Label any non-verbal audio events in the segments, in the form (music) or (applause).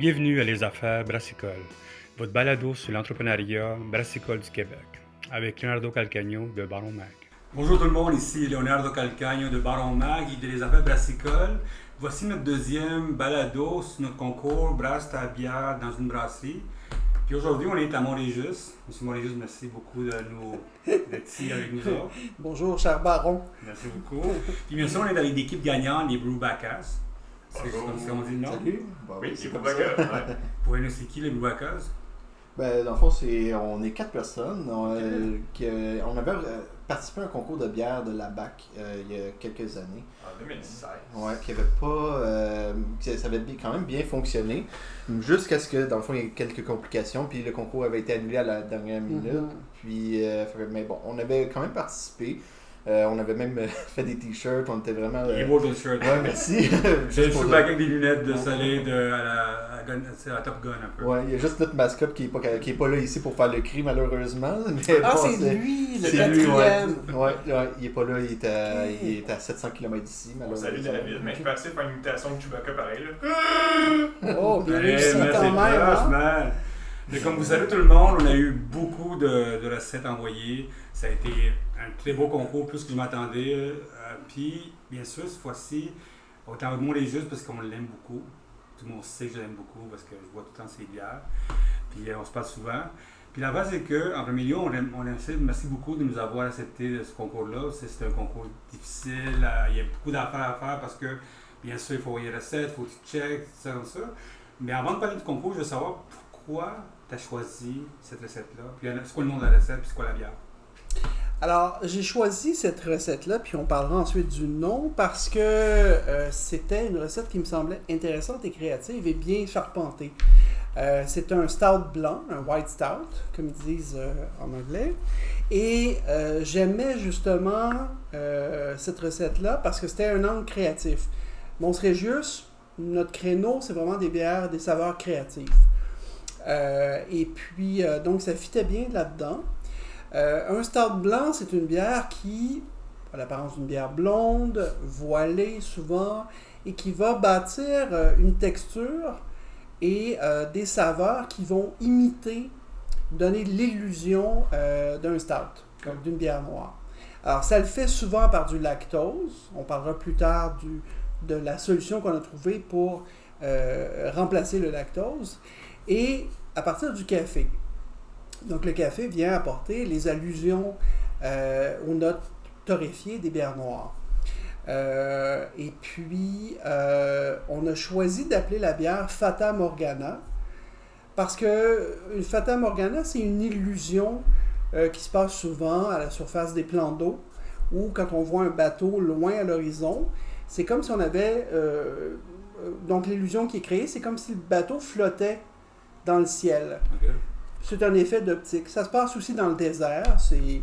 Bienvenue à Les Affaires Brassicole, votre balado sur l'entrepreneuriat brassicole du Québec, avec Leonardo Calcagno de Baron Mag. Bonjour tout le monde, ici Leonardo Calcagno de Baron Mag et de Les Affaires Brassicole. Voici notre deuxième balado sur notre concours Brasse ta bière dans une brasserie. Puis aujourd'hui, on est à Montrégis. Monsieur Montrégis, merci beaucoup de nous d'être ici avec nous autres. Bonjour, cher baron. Merci beaucoup. Puis bien sûr, on est avec l'équipe gagnante, les Brewbackers. C'est Bonjour. comme ça dit le nom. Salut. Bah Oui, c'est c'est comme (laughs) pour ça. que. ouais. Pour nous, c'est qui les Brewbackers Ben, dans le fond, c'est, on est quatre personnes. On, euh, qui, euh, on avait euh, participé à un concours de bière de la BAC euh, il y a quelques années. En 2016. Ouais, qui avait pas. euh, qui- ça avait quand même bien fonctionné. Jusqu'à ce que, dans le fond, il y ait quelques complications. Puis le concours avait été annulé à la dernière minute. Mhm. Puis, euh, mais bon, on avait quand même participé. Euh, on avait même euh, (laughs) fait des t-shirts. On était vraiment. Les euh, beaux ton shirt. Ouais, merci. (laughs) J'ai le dire. avec des lunettes de soleil de, à, la, à, Gun- c'est à Top Gun un peu. Ouais, il y a juste notre mascotte qui est pas, qui est pas là ici pour faire le cri, malheureusement. (laughs) Mais Ah, bon, c'est lui, le c'est lui, ouais. quatrième. Ouais, ouais, il est pas là, il est à, il est à 700 km d'ici, malheureusement. salue David, mais je peux essayer de faire une imitation de Chewbacca pareil. Là. Oh, bien réussi mais quand même. Comme vous savez tout le monde, on a eu beaucoup de, recettes envoyées. Ça a été un très beau concours, plus que je m'attendais. Euh, Puis, bien sûr, cette fois-ci, est en mot les justes parce qu'on l'aime beaucoup. Tout le monde sait que je l'aime beaucoup parce que je bois tout le temps ses bières. Puis, euh, on se parle souvent. Puis, la base, c'est qu'en premier lieu, on aime, on. Merci beaucoup de nous avoir accepté ce concours-là. C'est un concours difficile. euh, Il y a beaucoup d'affaires à faire parce que, bien sûr, il faut envoyer les recettes, il faut que tu checkes, tout ça, comme ça. Mais avant de parler du concours, je veux savoir pourquoi tu as choisi cette recette-là? Puis c'est quoi le nom de la recette, puis c'est quoi la bière? Alors, j'ai choisi cette recette-là, puis on parlera ensuite du nom, parce que euh, c'était une recette qui me semblait intéressante et créative et bien charpentée. Euh, c'est un stout blanc, un white stout, comme ils disent euh, en anglais. Et j'aimais justement cette recette-là parce que c'était un angle créatif. Mons Regius, notre créneau, c'est vraiment des bières, des saveurs créatives. Euh, et puis, euh, donc, ça fitait bien là-dedans. Euh, un stout blanc, c'est une bière qui a l'apparence d'une bière blonde, voilée souvent, et qui va bâtir une texture et des saveurs qui vont imiter, donner l'illusion d'un stout, donc d'une bière noire. Alors, ça le fait souvent par du lactose. On parlera plus tard de la solution qu'on a trouvée pour remplacer le lactose. Et à partir du café. Donc, le café vient apporter les allusions euh, aux notes torréfiées des bières noires. Euh, et puis, euh, on a choisi d'appeler la bière Fata Morgana parce que Fata Morgana, c'est une illusion qui se passe souvent à la surface des plans d'eau ou quand on voit un bateau loin à l'horizon. C'est comme si on avait. donc, l'illusion qui est créée, c'est comme si le bateau flottait dans le ciel. C'est un effet d'optique. Ça se passe aussi dans le désert. C'est,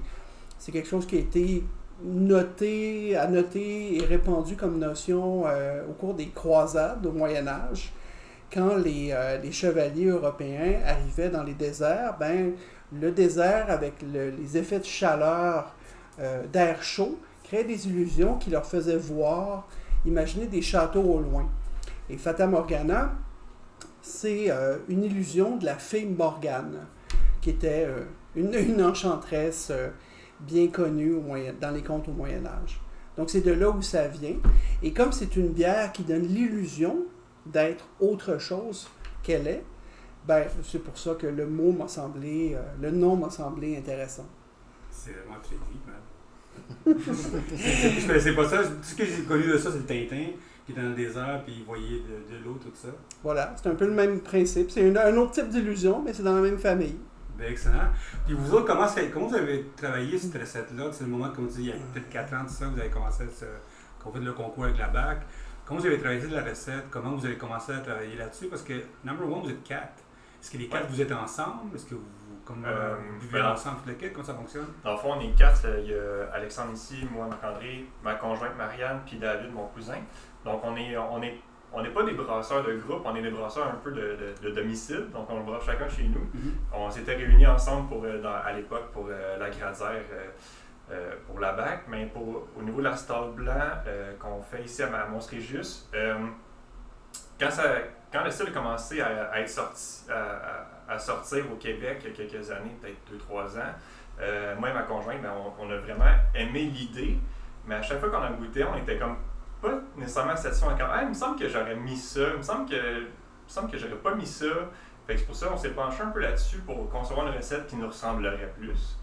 c'est quelque chose qui a été noté, annoté et répandu comme notion euh, au cours des croisades au Moyen Âge. Quand les, euh, les chevaliers européens arrivaient dans les déserts, ben, le désert, avec le- les effets de chaleur euh, d'air chaud, créait des illusions qui leur faisaient voir, imaginer des châteaux au loin. Et Fata Morgana, c'est euh, une illusion de la fée Morgane, qui était euh, une, (laughs) une enchanteresse euh, bien connue au moyen, dans les contes au Moyen Âge. Donc c'est de là où ça vient. Et comme c'est une bière qui donne l'illusion d'être autre chose qu'elle est, ben, c'est pour ça que le mot m'a semblé, le nom m'a semblé intéressant. C'est vraiment très deep, man. (laughs) je pas ça. Tout ce que j'ai connu de ça, c'est le Tintin était dans le désert, puis il voyait de, de l'eau, tout ça. Voilà, c'est un peu le même principe. C'est un autre type d'illusion, mais c'est dans la même famille. Ben, excellent. Puis vous autres, comment, c'est- comment vous avez travaillé cette recette-là? C'est le moment, comme tu dis, il y a peut-être 4 ans de ça, vous avez commencé à se, qu'on fait le concours avec la BAC. Comment vous avez travaillé la recette? Comment vous avez commencé à travailler là-dessus? Parce que, number one, vous êtes quatre. Est-ce que les quatre, Ouais. vous êtes ensemble? Est-ce que vous, comme, euh, Euh, vous vivez ben, ensemble toutes les quatre? Comment ça fonctionne? Dans le fond, on est quatre. euh, Il y a Alexandre ici, moi, Marc-André, ma conjointe Marianne, puis David, mon cousin. Donc, on est, on est, on n'est pas des brasseurs de groupe, on est des brasseurs un peu de, de- de domicile. Donc, on le brasse chacun chez nous. Mhm. On s'était réunis ensemble pour, euh, dans- à l'époque pour euh, la Gradière, euh, pour la BAC, mais pour, au niveau de la Stade Blanc qu'on fait ici à, euh, quand, ça, quand le style a commencé à, à être sorti, à, sortir au Québec il y a quelques années, peut-être 2-3 ans, moi et ma conjointe, ben, on, on a vraiment aimé l'idée, mais à chaque fois qu'on a goûté, on était comme pas nécessairement satisfait encore. Ah, il me semble que j'aurais mis ça, il me semble que, il me semble que j'aurais pas mis ça. Fait que c'est pour ça qu'on s'est penché un peu là-dessus pour concevoir une recette qui nous ressemblerait plus.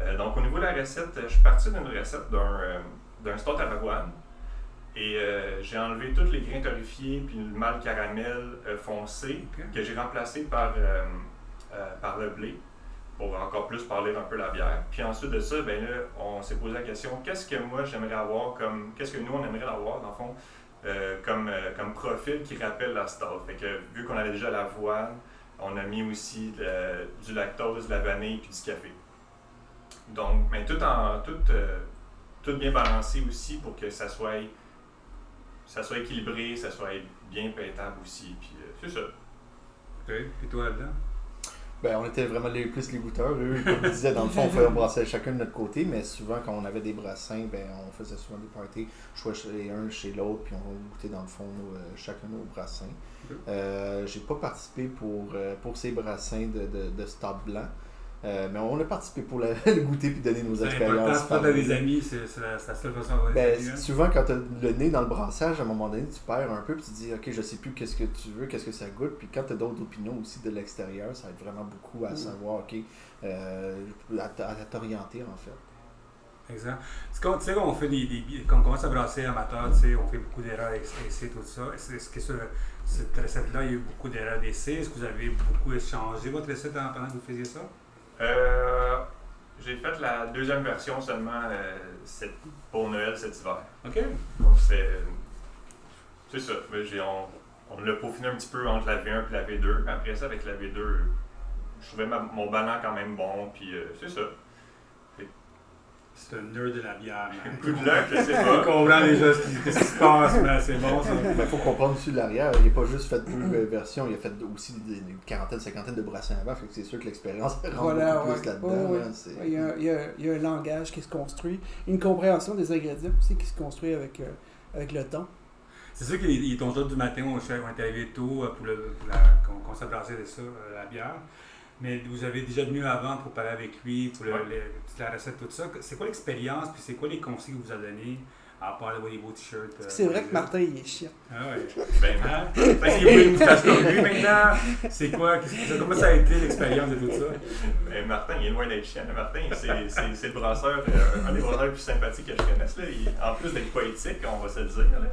Euh, donc au niveau de la recette, je suis parti d'une recette d'un euh, d'un à l'avoine. Et euh, j'ai enlevé tous les grains torréfiés puis le mal caramel euh, foncé que j'ai remplacé par, par le blé pour encore plus parler un peu la bière. Puis ensuite de ça, ben là, on s'est posé la question qu'est-ce que moi j'aimerais avoir comme. Qu'est-ce que nous on aimerait avoir dans le fond euh, comme, euh, comme profil qui rappelle la stout. Fait que vu qu'on avait déjà l'avoine, on a mis aussi du lactose, de la vanille puis du café. Donc, mais tout en tout, euh, tout bien balancé aussi pour que ça soit ça soit équilibré, ça soit bien pétable aussi. Puis c'est ça. Ok. Puis toi là-dedans? Ben, on était vraiment les, plus les goûteurs. Eux, comme ils disaient, dans le fond, on, fait, on (laughs) brassait chacun de notre côté, mais souvent, quand on avait des brassins, ben, on faisait souvent des parties, soit chez un, chez l'autre, puis on goûtait dans le fond euh, chacun nos brassins. Euh, J'ai pas participé pour, euh, pour ces brassins de, de, de stade blanc, euh, mais on a participé pour le, (laughs) le goûter puis donner nos C'est important, expériences. si t'as des amis, c'est c'est la, c'est la seule façon de Ben, hein? souvent, quand tu as le nez dans le brassage, à un moment donné, tu perds un peu, puis tu dis, OK, je sais plus qu'est-ce que tu veux, qu'est-ce que ça goûte. Puis quand tu as d'autres opinions aussi de l'extérieur, ça aide vraiment beaucoup à Mm. savoir, OK, euh, à t'orienter, en fait. Exact. C'est tu sais, quand on fait des, des- quand on commence à brasser amateur, tu sais, on fait beaucoup d'erreurs essais, tout ça. Est-ce que sur cette recette-là, il y a eu beaucoup d'erreurs d'essais? Est-ce que vous avez beaucoup échangé votre recette en- pendant que vous faisiez ça? Euh, j'ai fait la deuxième version seulement euh, pour Noël cet hiver. OK. Donc c'est c'est ça. Mais j'ai- on on l'a peaufiné un petit peu entre la V1 et la V2. Après ça, avec la V2, je trouvais ma- mon ballon quand même bon. Puis euh, c'est ça. C'est un nerd de la bière. man. Coup de luck, je sais (laughs) On pas. comprend déjà ce qui, se passe, mais c'est bon ça. Il faut comprendre aussi l'arrière. Il n'a pas juste fait deux versions, il a fait aussi des, des quarantaine, cinquantaine de brassins avant. Fait que c'est sûr que l'expérience (laughs) rentre Voilà, beaucoup ouais. plus là-dedans. Ouais. Il y, a, il il y un langage qui se construit, une compréhension des ingrédients aussi qui se construit avec, euh, avec le temps. C'est sûr qu'il est ton jour du matin, on, on est arrivé tôt euh, pour, le, pour la, qu'on, qu'on s'est brassé de ça, euh, la bière. Mais vous avez déjà venu avant pour parler avec lui, pour le- Ouais. le- toute la recette, tout ça. C'est quoi l'expérience, puis c'est quoi les conseils qu'il vous a donnés, à part les beaux t-shirts? euh, C'est vrai que Martin, il est chiant. Ah ouais. (laughs) Ben, Hein? Parce qu'il veut une moustache comme lui maintenant. C'est quoi? Que comment ça a été l'expérience de tout ça? ben, Martin, il est loin d'être chiant. Martin, c'est- le brasseur, euh, un des brasseurs les plus sympathiques que je connaisse. Là. Il- en plus d'être poétique, on va se le dire. Là.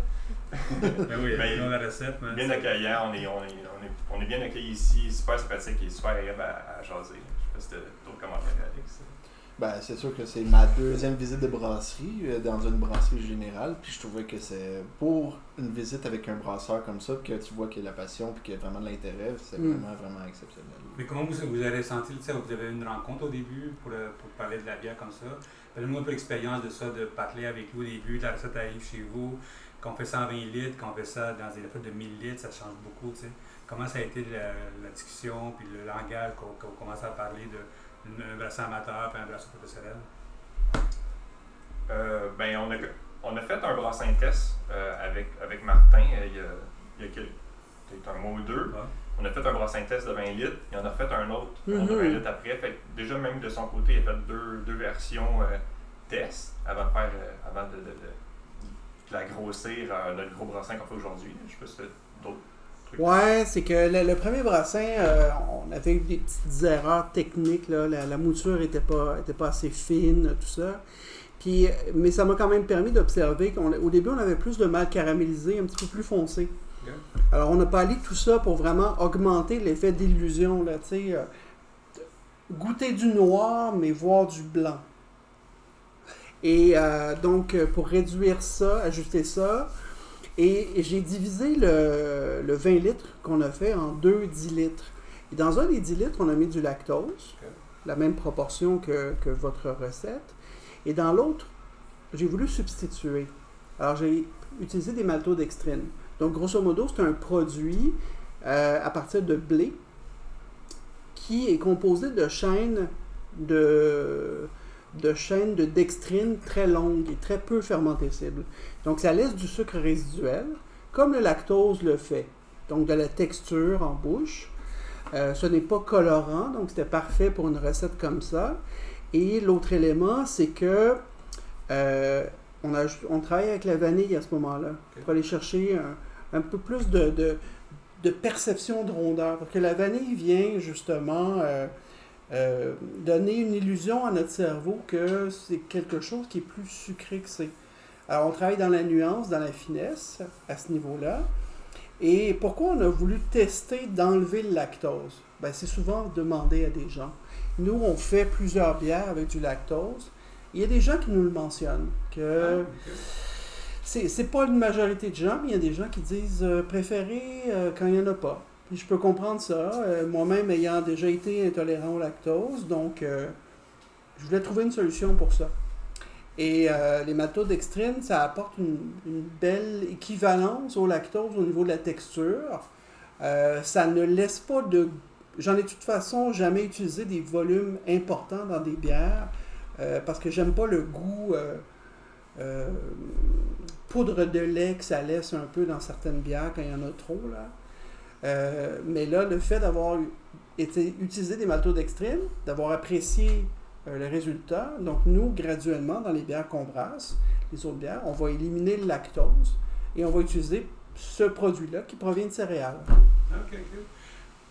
Ben oui, la recette. man. Bien accueillant, on est, on, est, on, est, on est bien accueillis ici, super sympathique et super agréable à, à jaser. Je sais pas si t'as d'autres commentaires, Alex. Ben, c'est sûr que c'est ma deuxième visite de brasserie euh, dans une brasserie générale. Puis je trouvais que c'est pour une visite avec un brasseur comme ça, que tu vois qu'il y a la passion puis qu'il y a vraiment de l'intérêt, c'est Mm. vraiment, vraiment exceptionnel. Mais comment vous, vous avez senti, tu sais, vous avez eu une rencontre au début pour, euh, pour parler de la bière comme ça? Parlez-nous un peu l'expérience de ça, de parler avec lui au début, la recette arrive chez vous, qu'on fait ça en 20 litres, qu'on fait ça dans des affaires de 1000 litres, ça change beaucoup. Comment ça a été la, la discussion, puis le langage qu'on qu'on commence à parler d'un brasseur amateur puis un brasseur professionnel? Euh, ben, on a, on a fait un brassin test euh, avec, avec Martin euh, il y a, il y a quel- peut-être un mois ou deux. Ouais. On a fait un brassin test de 20 litres, il en a fait un autre de Mhm. 20 litres après. Fait que déjà, même de son côté, il a fait deux, deux versions euh, test avant de faire euh, avant de, de, de- de la grossir notre gros brassin qu'on fait aujourd'hui. Je sais pas si d'autres trucs. Ouais, c'est que le, le premier brassin, euh, on avait eu des petites erreurs techniques. Là. La, la mouture n'était pas, était pas assez fine, tout ça. Puis, mais ça m'a quand même permis d'observer qu'au début, on avait plus de mal caramélisé, un petit peu plus foncé. Alors, on a parlé de tout ça pour vraiment augmenter l'effet d'illusion. là, tu sais, euh, goûter du noir, mais voir du blanc. Et euh, donc, pour réduire ça, ajuster ça, et j'ai divisé le, le 20 litres qu'on a fait en deux 10 litres. Et dans un des 10 litres, on a mis du lactose, la même proportion que, que votre recette. Et dans l'autre, j'ai voulu substituer. Alors, j'ai utilisé des maltodextrines. Donc, grosso modo, c'est un produit euh, à partir de blé qui est composé de chaînes de, de chaînes de dextrine très longues et très peu fermentescibles. Donc, ça laisse du sucre résiduel, comme le lactose le fait. donc de la texture en bouche. Euh, ce n'est pas colorant, donc c'était parfait pour une recette comme ça. Et l'autre élément, c'est que euh, on, a, on travaille avec la vanille à ce moment-là pour aller chercher un, un peu plus de, de, de perception de rondeur. Parce que la vanille vient justement euh, euh, donner une illusion à notre cerveau que c'est quelque chose qui est plus sucré que c'est. Alors on travaille dans la nuance, dans la finesse à ce niveau-là. Et pourquoi on a voulu tester d'enlever le lactose? Ben, c'est souvent demandé à des gens. Nous, on fait plusieurs bières avec du lactose. Il y a des gens qui nous le mentionnent, que c'est, c'est pas une majorité de gens, mais il y a des gens qui disent euh, préférer euh, quand il n'y en a pas. Puis je peux comprendre ça, euh, moi-même ayant déjà été intolérant au lactose, donc euh, je voulais trouver une solution pour ça. Et euh, les maltodextrines, ça apporte une, une belle équivalence au lactose au niveau de la texture. Euh, ça ne laisse pas de... J'en ai de toute façon jamais utilisé des volumes importants dans des bières parce que j'aime pas le goût poudre de lait que ça laisse un peu dans certaines bières quand il y en a trop. Là. Euh, mais là, le fait d'avoir été utilisé des maltodextrines, d'avoir apprécié euh, le résultat, donc nous, graduellement, dans les bières qu'on brasse, les autres bières, on va éliminer le lactose et on va utiliser ce produit-là qui provient de céréales. Ok, que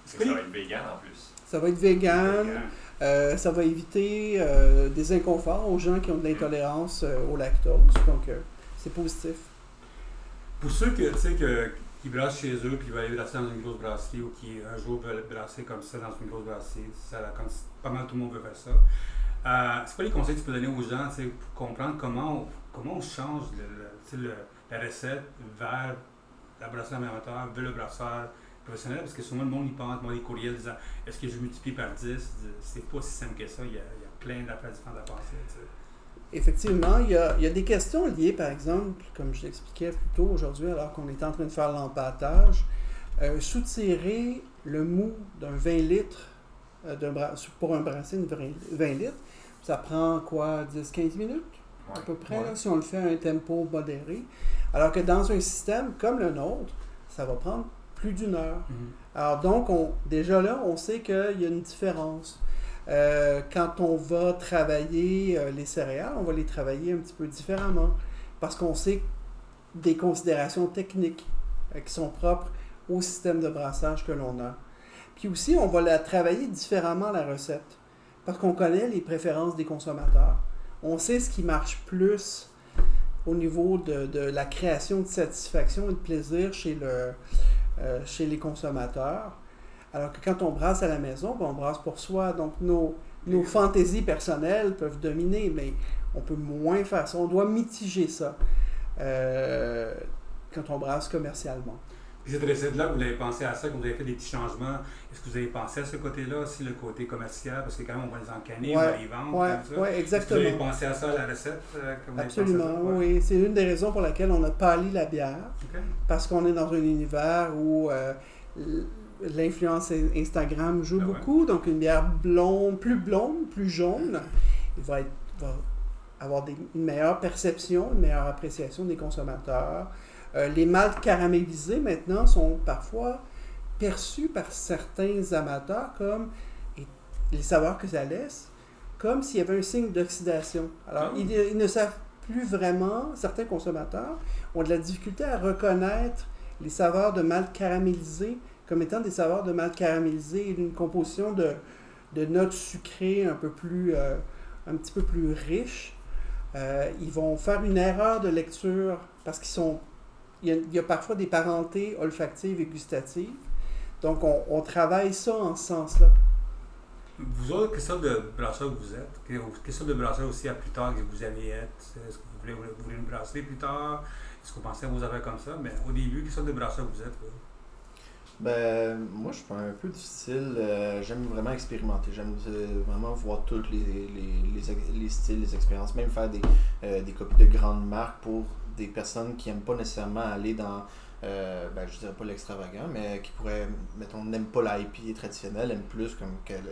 ça va être vegan en plus. Ça va être vegan, euh, ça va éviter euh, des inconforts aux gens qui ont de l'intolérance euh, au lactose, donc euh, c'est positif. Pour ceux que, tu sais, que, qui brassent chez eux puis veulent aller brasser dans une grosse brasserie ou qui un jour veulent brasser comme ça dans une grosse brasserie, ça, pas mal tout le monde veut faire ça. Euh, c'est quoi les conseils que tu peux donner aux gens pour comprendre comment on, comment on change la recette vers la brasserie amateur, vers le brasseur professionnel? Parce que souvent le monde y pense, moi des courriels disant est-ce que je multiplie par 10 C'est pas si simple que ça, il y a, plein d'affaires différentes à penser. Effectivement, il y, a, il y a des questions liées, par exemple, comme je l'expliquais plus tôt aujourd'hui, alors qu'on était en train de faire l'empâtage, euh, soutirer le mou d'un 20 litres euh, pour un brasser de 20 20 litres, ça prend quoi, 10-15 minutes à peu près, Ouais. là, si on le fait à un tempo modéré. Alors que dans un système comme le nôtre, ça va prendre plus d'une heure. Alors donc, on, déjà là, on sait qu'il y a une différence. Euh, quand on va travailler euh, les céréales, on va les travailler un petit peu différemment parce qu'on sait des considérations techniques euh, qui sont propres au système de brassage que l'on a. Puis aussi, on va la travailler différemment, la recette, parce qu'on connaît les préférences des consommateurs. On sait ce qui marche plus au niveau de, la création de satisfaction et de plaisir chez les consommateurs. Alors que quand on brasse à la maison, ben, on brasse pour soi. Donc nos, nos fantaisies personnelles peuvent dominer, mais on peut moins faire ça. On doit mitiger ça euh, quand on brasse commercialement. Puis cette recette-là, vous l'avez pensé à ça, quand vous avez fait des petits changements, est-ce que vous avez pensé à ce côté-là aussi, le côté commercial, parce que quand même on va les encanner, on va les vendre, Oui, comme ça. Est-ce que vous avez exactement. pensé à ça, à la recette euh, quand vous avez pensé à Absolument, ça? Oui. C'est une des raisons pour laquelle on a pâli la bière. Parce qu'on est dans un univers où euh, l'influence Instagram joue Ah ouais. beaucoup. Donc, une bière blonde, plus blonde, plus jaune, il va, être- va avoir des- une meilleure perception, une meilleure appréciation des consommateurs. Euh, les maltes caramélisés, maintenant, sont parfois perçus par certains amateurs comme et les saveurs que ça laisse, comme s'il y avait un signe d'oxydation. Alors, Ah. ils, ils ne savent plus vraiment, certains consommateurs ont de la difficulté à reconnaître les saveurs de malt caramélisé comme étant des saveurs de malt caramélisé et d'une composition de, notes sucrées un peu plus, euh, un petit peu plus riches. Euh, ils vont faire une erreur de lecture parce qu'ils sont, il y, a, parfois des parentés olfactives et gustatives. Donc, on, travaille ça en ce sens-là. Vous autres, quelle sorte de brasseur vous êtes? Quelle sorte de brasseur aussi à plus tard que vous allez être? Est-ce que vous voulez, vous voulez une brasserie plus tard? Est-ce que vous pensez à vos affaires comme ça? Mais au début, quelle sorte de brasseur vous êtes? Ben, moi, je suis un peu du style. euh, j'aime vraiment expérimenter. J'aime euh, vraiment voir tous les, les, les, styles, les expériences. Même faire des, euh, des copies de grandes marques pour des personnes qui n'aiment pas nécessairement aller dans. euh, ben, je dirais pas l'extravagant, mais qui pourraient. Mettons, n'aiment pas l'IP traditionnel, aiment plus comme quel-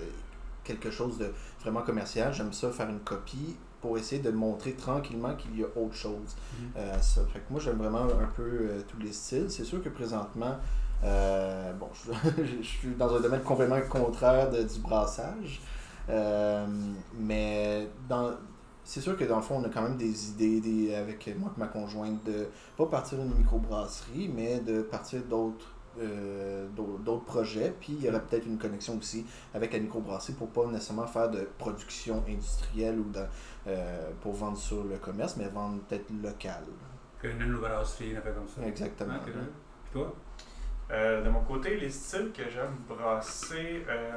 quelque chose de vraiment commercial. J'aime ça faire une copie pour essayer de montrer tranquillement qu'il y a autre chose euh, à ça. Fait que moi, j'aime vraiment un peu euh, tous les styles. C'est sûr que présentement, Euh, bon, (laughs) je, je suis dans un domaine complètement contraire de- du brassage. Euh, mais dans, c'est sûr que dans le fond, on a quand même des idées des, avec moi et ma conjointe de pas partir d'une microbrasserie, mais de partir d'autres euh, d'autres projets. Puis il y aurait peut-être une connexion aussi avec la microbrasserie pour pas nécessairement faire de production industrielle ou dans- euh, pour vendre sur le commerce, mais vendre peut-être local. Que une brasserie, une affaire comme ça. Exactement. Puis toi? Euh, de mon côté, les styles que j'aime brasser, euh,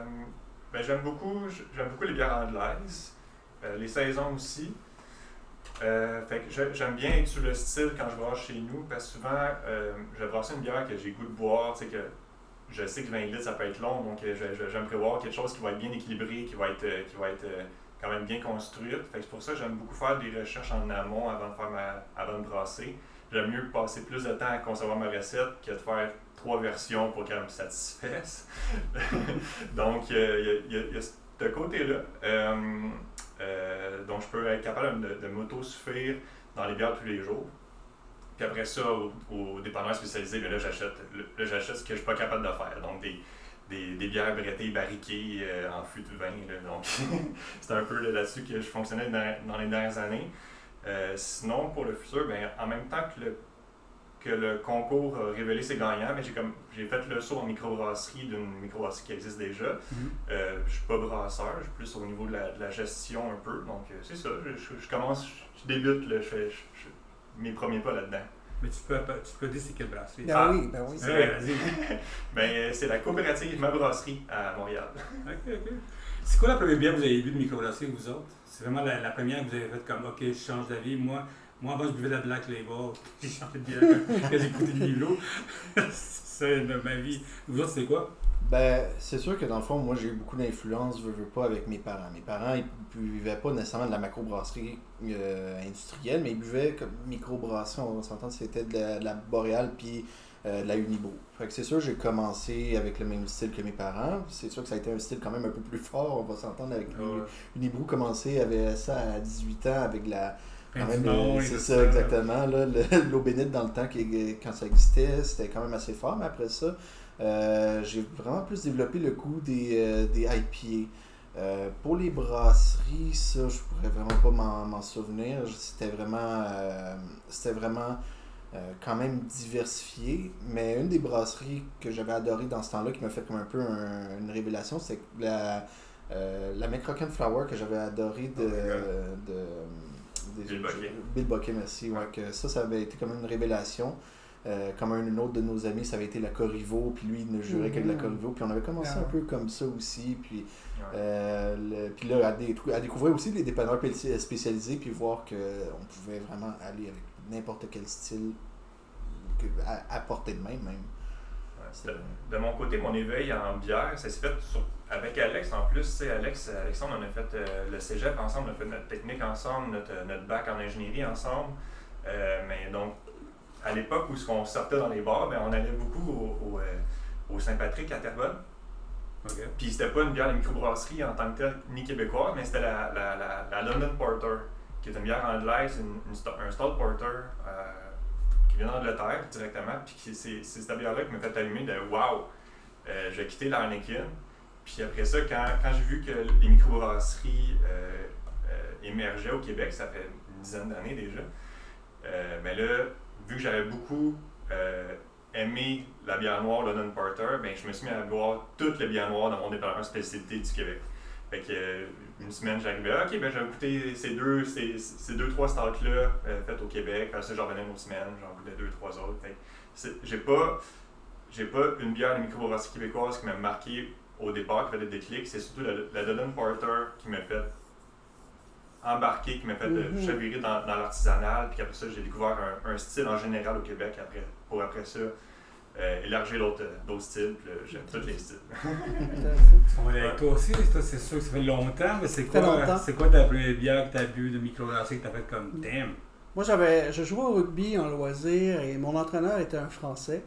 ben, j'aime beaucoup, j'aime beaucoup les bières anglaises, euh, les saisons aussi. Fait que j'aime bien être sur le style quand je brasse chez nous, parce que souvent, je vais brasser une bière que j'ai goût de boire, tu sais, que je sais que 20 litres, ça peut être long, donc j'aime prévoir quelque chose qui va être bien équilibré, qui va être, qui va être quand même bien construite. Fait que c'est pour ça que j'aime beaucoup faire des recherches en amont avant de, faire avant de brasser. J'aime mieux passer plus de temps à concevoir ma recette que de faire trois versions pour qu'elle me satisfasse. (laughs) donc, euh, il y a- ce côté-là. Euh, euh, donc, je peux être capable de, m'auto-suffire dans les bières tous les jours. Puis après ça, au, au dépanneur spécialisé, ben là, j'achète j'achète ce que je suis pas capable de faire. Donc, des, des, des bières brettées, barriquées en fût de vin. là. donc, (laughs) c'est un peu là-dessus que je fonctionnais dans, dans les dernières années. Euh, sinon, pour le futur, ben, en même temps que le, que le concours a révélé ses gagnants, ben, j'ai comme j'ai fait le saut en microbrasserie d'une microbrasserie qui existe déjà. Mhm. Euh, je suis pas brasseur, je suis plus au niveau de la, de la gestion un peu. Donc euh, c'est ça, je, je- je commence, je, je débute, là, je fais je- je- mes premiers pas là-dedans. Mais tu peux, tu peux dire c'est quelle brasserie? Ben Ah. oui, ben oui. C'est. (laughs) Ben, euh, c'est la coopérative Ma Brasserie à Montréal. Ok, ok. C'est quoi la première bière que vous avez bu de microbrasserie, vous autres? C'est vraiment la, première que vous avez faite comme, ok, je change d'avis. Moi, moi, avant, je buvais de la Black Label. (laughs) J'ai changé de bière quand écouté le niveau. C'est ma vie. Vous autres, c'est quoi? Ben, c'est sûr que dans le fond, moi j'ai eu beaucoup d'influence, veux, veux pas, avec mes parents. Mes parents, ils buvaient pas nécessairement de la macrobrasserie euh, industrielle, mais ils buvaient comme microbrasserie, on va s'entendre, c'était de la, de la boréale puis euh, de la Unibro. Fait que c'est sûr, j'ai commencé avec le même style que mes parents. C'est sûr que ça a été un style quand même un peu plus (laughs) fort, on va s'entendre avec Ouais. Unibro commençait, avait ça à 18 ans avec la, quand même, euh, c'est ça, exactement. là, (laughs) L'eau bénite dans le temps, qui, quand ça existait, c'était quand même assez fort. Mais après ça, euh, j'ai vraiment plus développé le goût des, euh, des IPA. Euh, pour les brasseries, ça, je pourrais vraiment pas m'en m'en souvenir. C'était vraiment, euh, c'était vraiment euh, quand même diversifié. Mais une des brasseries que j'avais adoré dans ce temps-là, qui m'a fait comme un peu un- une révélation, c'est la, euh, la McRocken Flower que j'avais adoré de, Oh de, des- Bill Bucket. Bill Bucket, merci. Ouais, que ça, ça avait été comme une révélation. Euh, comme un autre de nos amis, ça avait été la Corriveau, puis lui, il ne jurait que de la Mhm. Corriveau. Puis on avait commencé Ah. un peu comme ça aussi. Puis, Ouais. euh, le- puis là, à, dé- à découvrir aussi les dépanneurs spéci- spécialisés, puis voir qu'on pouvait vraiment aller avec n'importe quel style que- à, à portée de main, même. Ouais, de, de mon côté, mon éveil en bière, ça s'est fait sur- avec Alex en plus. Alex, Alexandre, on a fait euh, le cégep ensemble, on a fait notre technique ensemble, notre, notre bac en ingénierie ensemble. Euh, mais donc, à l'époque où ce qu'on sortait dans les bars, ben, on allait beaucoup au, au, euh, au Saint-Patrick à Terrebonne. Ok. Puis c'était pas une bière de microbrasserie en tant que telle, ni québécoise, mais c'était la, la, la, la London Porter, qui est une bière anglaise, une, une un stout porter euh, qui vient d'Angleterre directement. Puis c'est cette bière-là qui m'a fait allumer de wow, euh, j'ai quitté la Heineken. Puis après ça, quand, j'ai vu que les microbrasseries euh, euh, émergeaient au Québec, ça fait une dizaine d'années déjà, euh, mais là, vu que j'avais beaucoup aimé la bière noire London Porter, ben, je me suis mis à boire toutes les bières noires dans mon dépanneur spécialité du Québec. Une semaine, j'arrivais, ah, ok, ben je vais goûter ces deux, ces, ces deux, trois stouts-là euh, faites au Québec. Après ça, j'en revenais une autre semaine, j'en goûtais deux, trois autres. J'ai pas, j'ai pas une bière de microbrasserie québécoise qui m'a marqué au départ, qui fait des déclics. C'est surtout la, la London Porter qui m'a fait embarquer, qui m'a fait Mhm. chavirer dans, dans l'artisanal. Puis après ça, j'ai découvert un, un style en général au Québec après, pour après ça euh, élargir d'autres d'autres styles. Puis là, j'aime tous les styles. On est avec toi aussi, toi, c'est sûr que ça fait longtemps, mais c'est quoi, c'est quoi ta première bière que tu as bu de microbrasserie que tu as fait comme damn? Moi, j'avais, je jouais au rugby en loisir et mon entraîneur était un Français.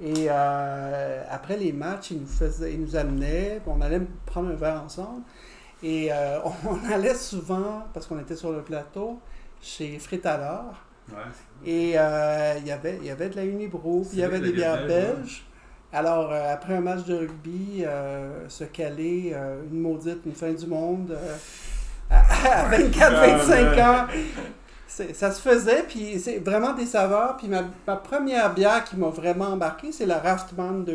Et euh, après les matchs, il nous, faisait, il nous amenait, puis on allait prendre un verre ensemble. Et euh, (laughs) on allait souvent, parce qu'on était sur le plateau, chez Fritalard. Ouais, Et euh, il y avait, il y avait de la Unibro, puis il y avait des bières belge, belges. Alors, euh, après un match de rugby, euh, se caler une maudite, une fin du monde, à, 24-25 ans, ça se faisait, puis c'est vraiment des saveurs. Puis ma, ma première bière qui m'a vraiment embarqué, c'est la Raftman de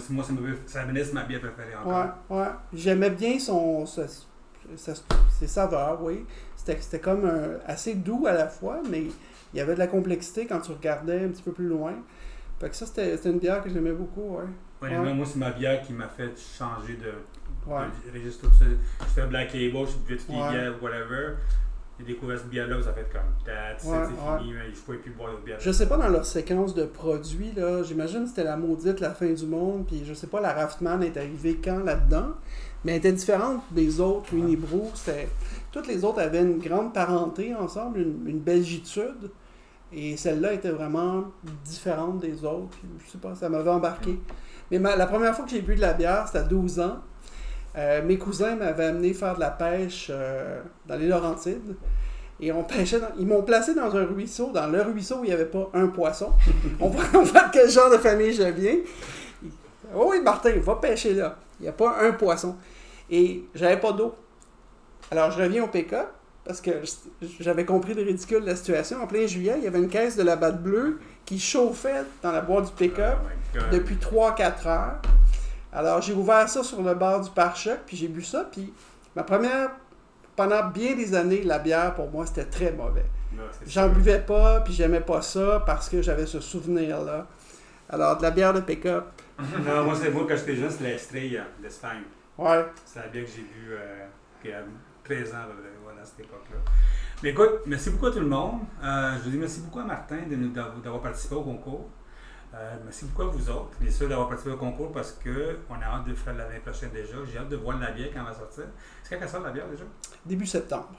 c'est- moi, ça ma bière préférée encore. Ouais, ouais. J'aimais bien son, ses saveurs, oui. C'était comme un- assez doux à la fois, mais il y avait de la complexité quand tu regardais un petit peu plus loin. Fait que ça, c'était une bière que j'aimais beaucoup, ouais. Moi, c'est ma bière qui m'a fait changer de, Ouais. de registre. Je fais Black Label, je Ouais. bières, whatever. J'ai découvert cette bière-là, ça fait comme, it, Ouais, c'est ouais. fini, mais je pouvais plus boire d'autres bières. Je sais pas dans leur séquence de produits, là, j'imagine que c'était la maudite, la fin du monde, puis je sais pas la Raftman est arrivée quand là-dedans, mais elle était différente des autres, Unibrew, c'était... Toutes les autres avaient une grande parenté ensemble, une, une belgitude, et celle-là était vraiment différente des autres, puis je sais pas, ça m'avait embarqué. Mais ma- la première fois que j'ai bu de la bière, c'était à 12 ans. Euh, mes cousins m'avaient amené faire de la pêche euh, dans les Laurentides. Et on pêchait dans- Ils m'ont placé dans un ruisseau, dans le ruisseau où il n'y avait pas un poisson. (laughs) on (laughs) voit, de quel genre de famille je viens. Oh oui, Martin, va pêcher là. Il n'y a pas un poisson. Et j'avais pas d'eau. Alors je reviens au pick-up parce que j'avais compris le ridicule de la situation. En plein juillet, il y avait une caisse de la batte bleue qui chauffait dans la boîte du pick-up Oh depuis 3-4 heures. Alors, j'ai ouvert ça sur le bord du pare-choc, puis j'ai bu ça, puis ma première, pendant bien des années, la bière, pour moi, c'était très mauvais. J'en buvais pas, puis j'aimais pas ça, parce que j'avais ce souvenir-là. Alors, de la bière de pick-up, (laughs) non, moi, c'est moi, quand j'étais jeune, c'était la Estrella d'Espagne. ouais, C'est la bière que j'ai vue euh, il y a 13 ans, voilà, à cette époque-là. Mais écoute, merci beaucoup à tout le monde. Euh, je vous dis merci beaucoup à Martin d'avoir participé au concours. Euh, merci beaucoup à vous autres, bien sûr, d'avoir participé au concours parce qu'on a hâte de faire l'année prochaine déjà. J'ai hâte de voir la bière quand elle va sortir. C'est quand qu'elle sort la bière déjà? début septembre.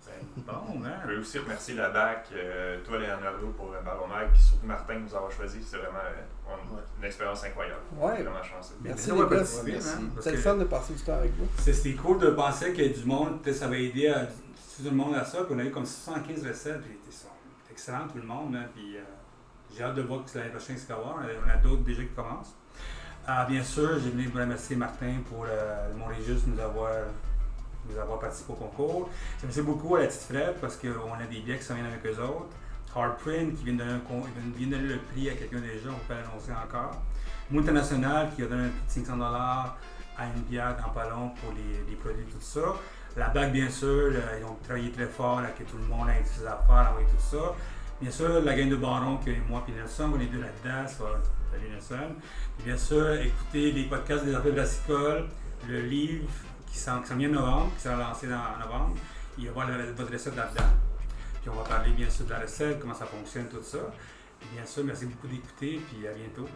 C'est bon, Je hein? veux aussi remercier la BAC, euh, toi Leonardo pour le ballon mag, puis surtout Martin de nous avoir choisi. C'est vraiment euh, on- Ouais. une expérience incroyable. Ouais. Vraiment chanceux. Merci, d'avoir les gars. hein, C'est le que fun de passer du temps avec vous. c'est- C'était cool de penser qu'il y a du monde, peut-être ça va aider à, tout le monde à ça. Puis on a eu comme 615 recettes, puis ils sont excellents tout le monde. hein, puis euh, j'ai hâte de voir que l'année prochaine avoir. On a d'autres déjà qui commencent. Ah, bien sûr, j'ai venu vous remercier Martin pour euh, mon Régis nous avoir, nous avoir participé au concours. J'aime beaucoup à la petite Fred parce qu'on a des biais qui s'en viennent avec eux autres. Hardprint qui vient de donner, un donner le prix à quelqu'un déjà, on peut l'annoncer encore. Moule International qui a donné un prix de 500$ à une bière dans pas long pour les, les produits, tout ça. La bague, bien sûr, là, ils ont travaillé très fort, là, que tout le monde a ses affaires, envoyé tout ça. Bien sûr, la gang de Baron, que moi et Nelson, on est deux là-dedans, salut Nelson. Bien sûr, écoutez les podcasts des affaires brassicoles, le livre qui s'en vient en novembre, qui sera lancé en novembre. Il y aura le- votre recette là-dedans. Puis on va parler bien sûr de la recette, comment ça fonctionne, tout ça. Et bien sûr, merci beaucoup d'écouter, puis à bientôt.